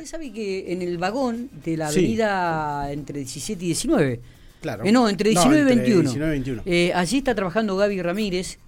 Usted sabe que en el vagón de la Sí. avenida entre 17 y 19, Claro. eh, no, entre 19 y entre 21, 19 y 21. eh, allí está trabajando Gaby Ramírez,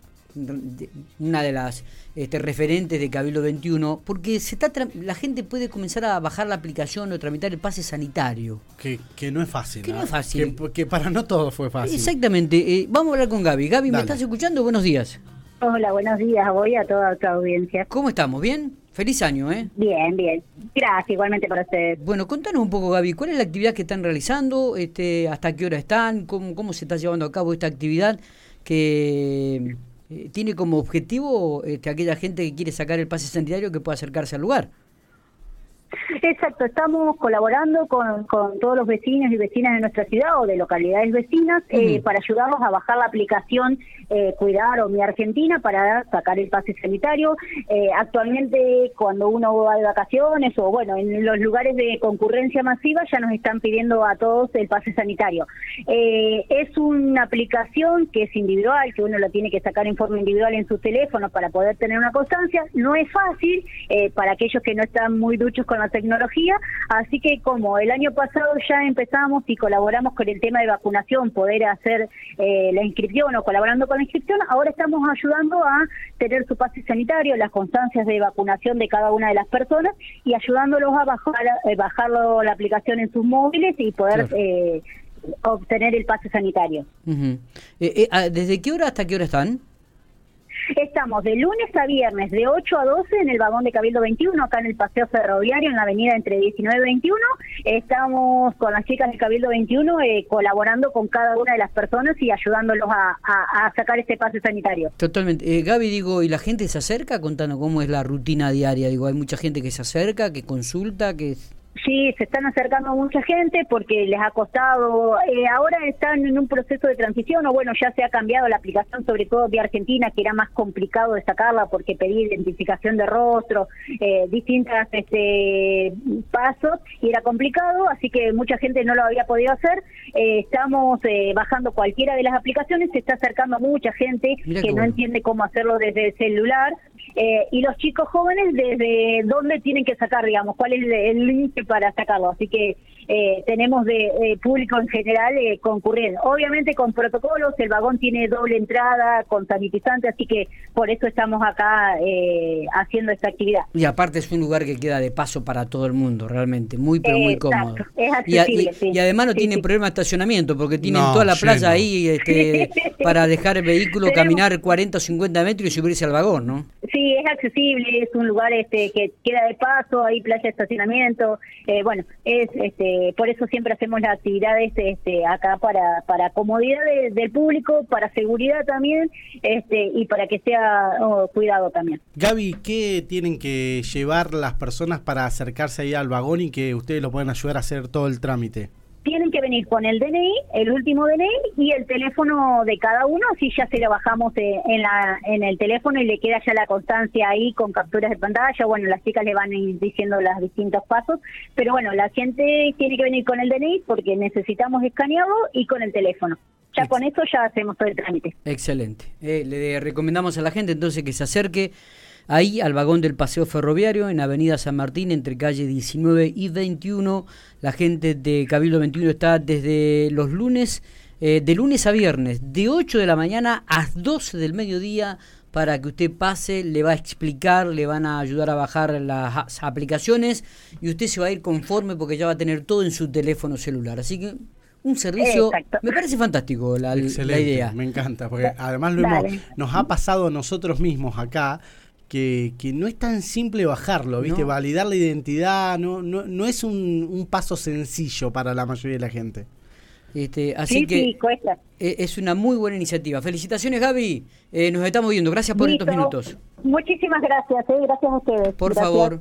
una de las este, referentes de Cabildo 21, porque se está tra- la gente puede comenzar a bajar la aplicación o tramitar el pase sanitario. que, que no es fácil. Que no ¿ah? es fácil. Que, que para no todo fue fácil. Exactamente. eh, vamos a hablar con Gaby. Gaby, ¿me Dale. estás escuchando? Buenos días. Hola, buenos días. Voy a toda tu audiencia. ¿Cómo estamos? ¿Bien? Feliz año, ¿eh? Bien, bien. Gracias, igualmente para ustedes. Bueno, contanos un poco, Gaby, ¿cuál es la actividad que están realizando? Este, ¿Hasta qué hora están? ¿Cómo, cómo se está llevando a cabo esta actividad que eh, tiene como objetivo este, aquella gente que quiere sacar el pase sanitario que pueda acercarse al lugar? Exacto, estamos colaborando con, con todos los vecinos y vecinas de nuestra ciudad o de localidades vecinas eh, para ayudarlos a bajar la aplicación eh, Cuidar o Mi Argentina para sacar el pase sanitario. Eh, actualmente, cuando uno va de vacaciones o bueno, en los lugares de concurrencia masiva ya nos están pidiendo a todos el pase sanitario. Es una aplicación que es individual, que uno la tiene que sacar en forma individual en su teléfono para poder tener una constancia. No es fácil para aquellos que no están muy duchos con la tecnología, así que como el año pasado ya empezamos y colaboramos con el tema de vacunación, poder hacer eh, la inscripción o colaborando con la inscripción, ahora estamos ayudando a tener su pase sanitario, las constancias de vacunación de cada una de las personas y ayudándolos a bajar, eh, bajarlo la aplicación en sus móviles y poder Claro. eh, obtener el pase sanitario. Eh, eh, ah, ¿Desde qué hora hasta qué hora están? Estamos de lunes a viernes de 8 a 12 en el vagón de Cabildo 21, acá en el Paseo Ferroviario, en la avenida entre 19 y 21. Estamos con las chicas del Cabildo 21 eh, colaborando con cada una de las personas y ayudándolos a, a- a sacar este pase sanitario. Totalmente. Eh, Gaby, digo, ¿y la gente se acerca? Contando cómo es la rutina diaria. Digo, hay mucha gente que se acerca, que consulta, que... Sí, se están acercando mucha gente porque les ha costado, eh, ahora están en un proceso de transición, o bueno, ya se ha cambiado la aplicación, sobre todo de Argentina, que era más complicado de sacarla porque pedía identificación de rostro, eh, distintas este, pasos, y era complicado, así que mucha gente no lo había podido hacer. Eh, estamos eh, bajando cualquiera de las aplicaciones, se está acercando mucha gente Mira que no bueno. entiende cómo hacerlo desde el celular. Eh, y los chicos jóvenes desde dónde tienen que sacar, digamos, cuál es el- límite para sacarlo. Así que eh, tenemos de eh, público en general eh, concurriendo. Obviamente con protocolos, el vagón tiene doble entrada con sanitizante, así que por eso estamos acá eh, haciendo esta actividad. Y aparte es un lugar que queda de paso para todo el mundo, realmente. Muy, pero muy Exacto. cómodo. Es y, a- y- sí. y además no Sí, tienen sí. problema de estacionamiento, porque tienen No, toda la playa ahí este, para dejar el vehículo caminar 40 o 50 metros y subirse al vagón, ¿no? Sí, es accesible, es un lugar este que queda de paso, hay playa de estacionamiento, eh, bueno, es este por eso siempre hacemos las actividades este acá para para comodidad de- del público, para seguridad también, este y para que sea oh, cuidado también. Gaby, ¿qué tienen que llevar las personas para acercarse ahí al vagón y que ustedes lo puedan ayudar a hacer todo el trámite? Tienen que venir con el DNI, el último DNI y el teléfono de cada uno, así ya se lo bajamos eh, en la en el teléfono y le queda ya la constancia ahí con capturas de pantalla. Bueno, las chicas le van a ir diciendo los distintos pasos, pero bueno, la gente tiene que venir con el DNI porque necesitamos escanearlo y con el teléfono. Ya con eso ya hacemos todo el trámite. Excelente. Eh, le recomendamos a la gente entonces que se acerque ahí al vagón del Paseo Ferroviario en Avenida San Martín entre calle 19 y 21. La gente de Cabildo 21 está desde los lunes, eh, de lunes a viernes, de 8 de la mañana a 12 del mediodía para que usted pase, le va a explicar, le van a ayudar a bajar las aplicaciones y usted se va a ir conforme porque ya va a tener todo en su teléfono celular. Así que un servicio, Exacto. me parece fantástico la, la Excelente, idea. me encanta, porque además lo hemos- nos ha pasado a nosotros mismos acá que, que no es tan simple bajarlo, ¿viste? No. Validar la identidad no, no, no es un, un paso sencillo para la mayoría de la gente. Este, así Sí, que sí, cuesta. eh, es una muy buena iniciativa. Felicitaciones, Gaby. Eh, nos estamos viendo. Gracias por estos minutos. Muchísimas gracias, eh, gracias a ustedes. Por Gracias. favor.